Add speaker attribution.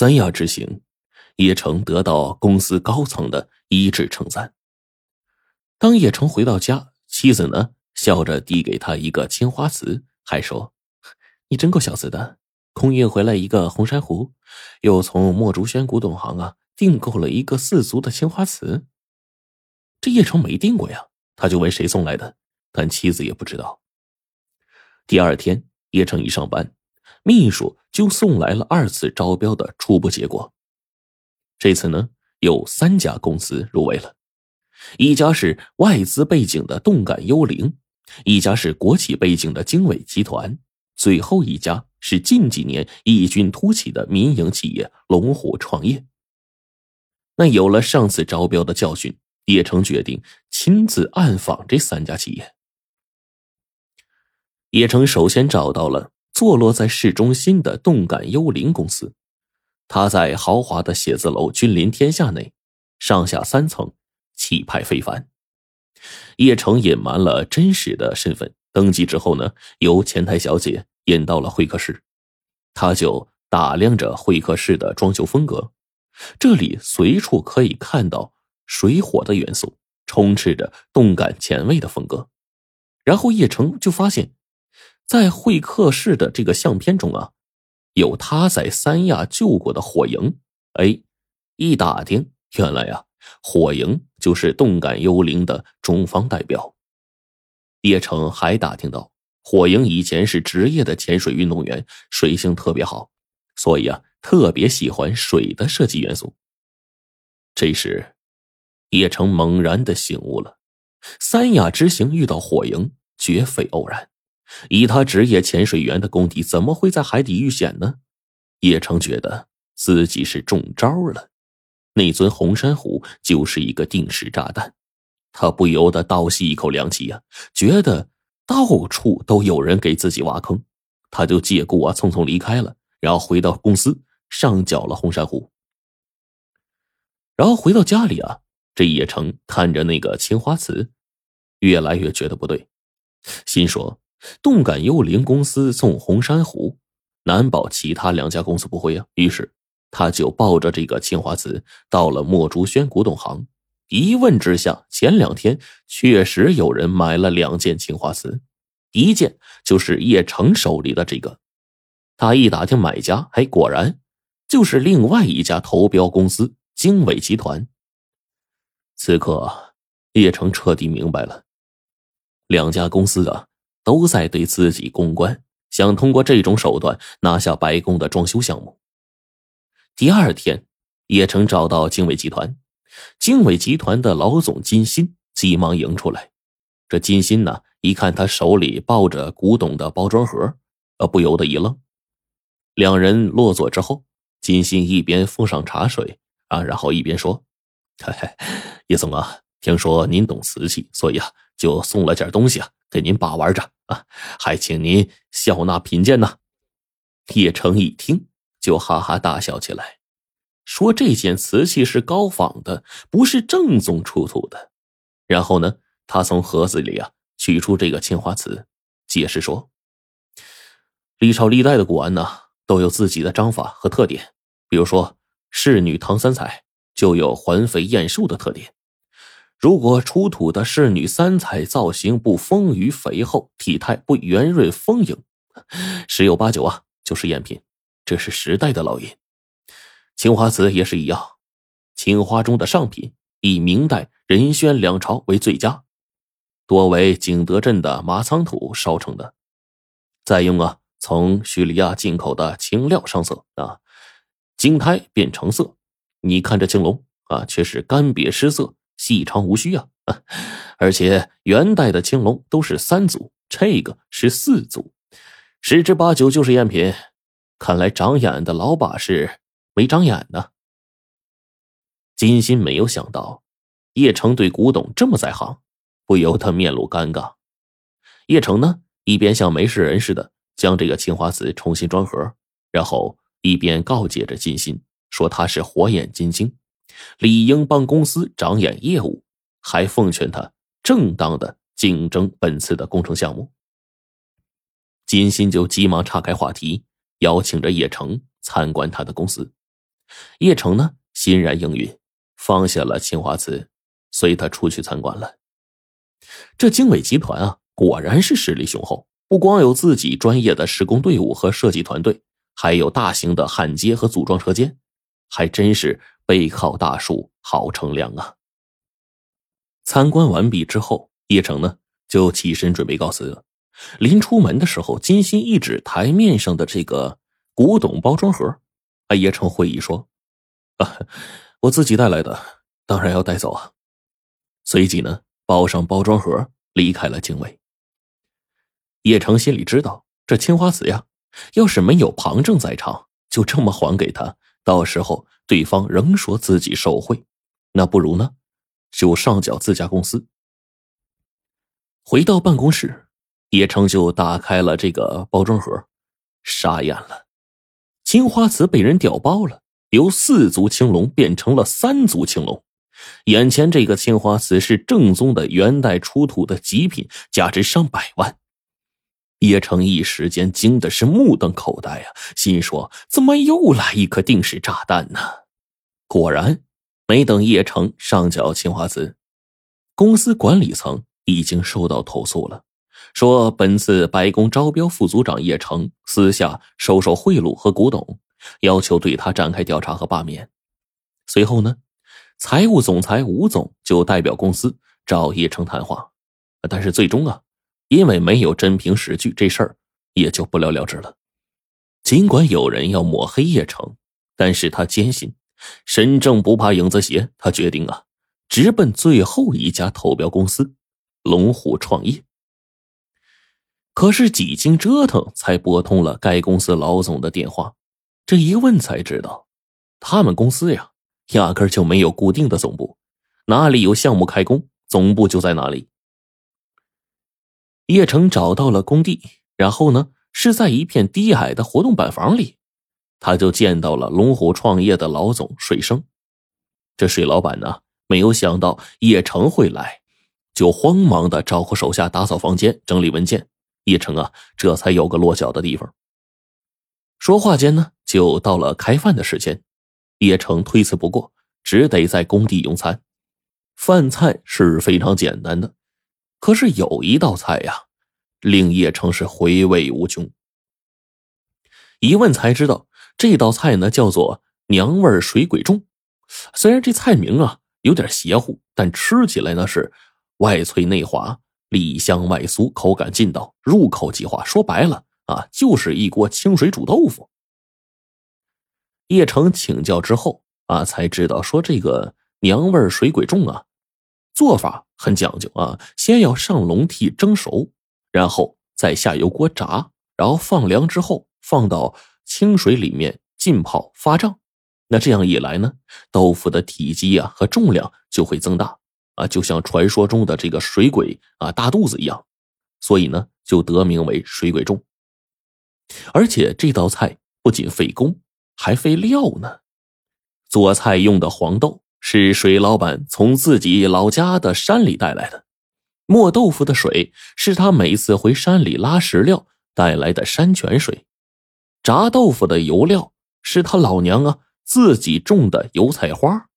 Speaker 1: 三亚之行，叶城得到公司高层的一致称赞。当叶城回到家，妻子呢笑着递给他一个青花瓷，还说：“你真够小子的，空运回来一个红珊瑚，又从墨竹轩古董行啊订购了一个四足的青花瓷。”这叶城没订过呀，他就问谁送来的，但妻子也不知道。第二天，叶城一上班。秘书就送来了二次招标的初步结果。这次呢，有三家公司入围了，一家是外资背景的动感幽灵，一家是国企背景的经纬集团，最后一家是近几年异军突起的民营企业龙虎创业。那有了上次招标的教训，叶城决定亲自暗访这三家企业。叶城首先找到了。坐落在市中心的动感幽灵公司，它在豪华的写字楼君临天下内，上下三层，气派非凡。叶城隐瞒了真实的身份，登记之后呢，由前台小姐引到了会客室，他就打量着会客室的装修风格，这里随处可以看到水火的元素，充斥着动感前卫的风格。然后叶城就发现。在会客室的这个相片中啊，有他在三亚救过的火营。哎，一打听，原来呀，火营就是动感幽灵的中方代表。叶城还打听到，火营以前是职业的潜水运动员，水性特别好，所以啊，特别喜欢水的设计元素。这时，叶城猛然的醒悟了：三亚之行遇到火营，绝非偶然。以他职业潜水员的功底，怎么会在海底遇险呢？叶城觉得自己是中招了，那尊红珊瑚就是一个定时炸弹。他不由得倒吸一口凉气呀，觉得到处都有人给自己挖坑，他就借故啊匆匆离开了，然后回到公司上缴了红珊瑚。然后回到家里啊，这叶城看着那个青花瓷，越来越觉得不对，心说。动感幽灵公司送红珊瑚，难保其他两家公司不会啊。于是，他就抱着这个青花瓷到了墨竹轩古董行。一问之下，前两天确实有人买了两件青花瓷，一件就是叶城手里的这个。他一打听买家，哎果然就是另外一家投标公司经纬集团。此刻，叶城彻底明白了，两家公司啊。都在对自己公关，想通过这种手段拿下白宫的装修项目。第二天，叶城找到经纬集团，经纬集团的老总金鑫急忙迎出来。这金鑫呢，一看他手里抱着古董的包装盒，呃，不由得一愣。两人落座之后，金鑫一边奉上茶水啊，然后一边说：“嘿嘿，叶总啊，听说您懂瓷器，所以啊，就送了件东西啊。”给您把玩着啊，还请您笑纳贫贱呢。叶城一听就哈哈大笑起来，说这件瓷器是高仿的，不是正宗出土的。然后呢，他从盒子里啊取出这个青花瓷，解释说：历朝历代的古玩呢都有自己的章法和特点，比如说仕女唐三彩就有环肥燕瘦的特点。如果出土的仕女三彩造型不丰腴肥厚，体态不圆润丰盈，十有八九啊就是赝品。这是时代的烙印。青花瓷也是一样，青花中的上品，以明代仁宣两朝为最佳，多为景德镇的麻仓土烧成的，再用啊从叙利亚进口的青料上色啊，金胎变成色。你看这青龙啊，却是干瘪失色。细长无须啊，而且元代的青龙都是三组，这个是四组，十之八九就是赝品。看来长眼的老把式没长眼呢。金鑫没有想到叶城对古董这么在行，不由得面露尴尬。叶城呢，一边像没事人似的将这个青花瓷重新装盒，然后一边告诫着金鑫说他是火眼金睛。理应帮公司长眼业务，还奉劝他正当的竞争本次的工程项目。金鑫就急忙岔开话题，邀请着叶城参观他的公司。叶城呢欣然应允，放下了青花瓷，随他出去参观了。这经纬集团啊，果然是实力雄厚，不光有自己专业的施工队伍和设计团队，还有大型的焊接和组装车间，还真是背靠大树好乘凉啊！参观完毕之后，叶城呢就起身准备告辞。临出门的时候，金星一指台面上的这个古董包装盒，啊，叶城会意说：“啊，我自己带来的，当然要带走啊。”随即呢，抱上包装盒离开了经纬。叶城心里知道，这青花瓷呀，要是没有庞正在场，就这么还给他，到时候对方仍说自己受贿，那不如呢，就上缴自家公司。回到办公室。叶城就打开了这个包装盒，傻眼了。青花瓷被人调包了，由四足青龙变成了三足青龙。眼前这个青花瓷是正宗的元代出土的极品，价值上百万。叶城一时间惊的是目瞪口呆啊，心说：怎么又来一颗定时炸弹呢？果然，没等叶城上缴青花瓷，公司管理层已经收到投诉了。说本次白宫招标副组长叶城私下收受贿赂和古董，要求对他展开调查和罢免。随后呢，财务总裁吴总就代表公司找叶城谈话，但是最终啊，因为没有真凭实据，这事儿也就不了了之了。尽管有人要抹黑叶城，但是他坚信身正不怕影子斜，他决定啊，直奔最后一家投标公司龙虎创业。可是几经折腾，才拨通了该公司老总的电话。这一问才知道，他们公司呀，压根就没有固定的总部，哪里有项目开工，总部就在哪里。叶城找到了工地，然后呢，是在一片低矮的活动板房里，他就见到了龙虎创业的老总水生。这水老板呢，没有想到叶城会来，就慌忙的招呼手下打扫房间、整理文件。叶城啊，这才有个落脚的地方。说话间呢，就到了开饭的时间。叶城推辞不过，只得在工地用餐。饭菜是非常简单的，可是有一道菜呀，令叶城是回味无穷。一问才知道，这道菜呢叫做娘味水鬼粽。虽然这菜名啊有点邪乎，但吃起来呢是外脆内滑。里香外酥，口感劲道，入口即化。说白了啊，就是一锅清水煮豆腐。叶城请教之后啊，才知道说这个娘味水鬼粽啊，做法很讲究啊。先要上笼屉蒸熟，然后再下油锅炸，然后放凉之后放到清水里面浸泡发胀。那这样一来呢，豆腐的体积啊和重量就会增大。啊，就像传说中的这个水鬼啊，大肚子一样，所以呢，就得名为水鬼粽。而且这道菜不仅费工，还费料呢。做菜用的黄豆是水老板从自己老家的山里带来的，磨豆腐的水是他每次回山里拉石料带来的山泉水，炸豆腐的油料是他老娘啊自己种的油菜花。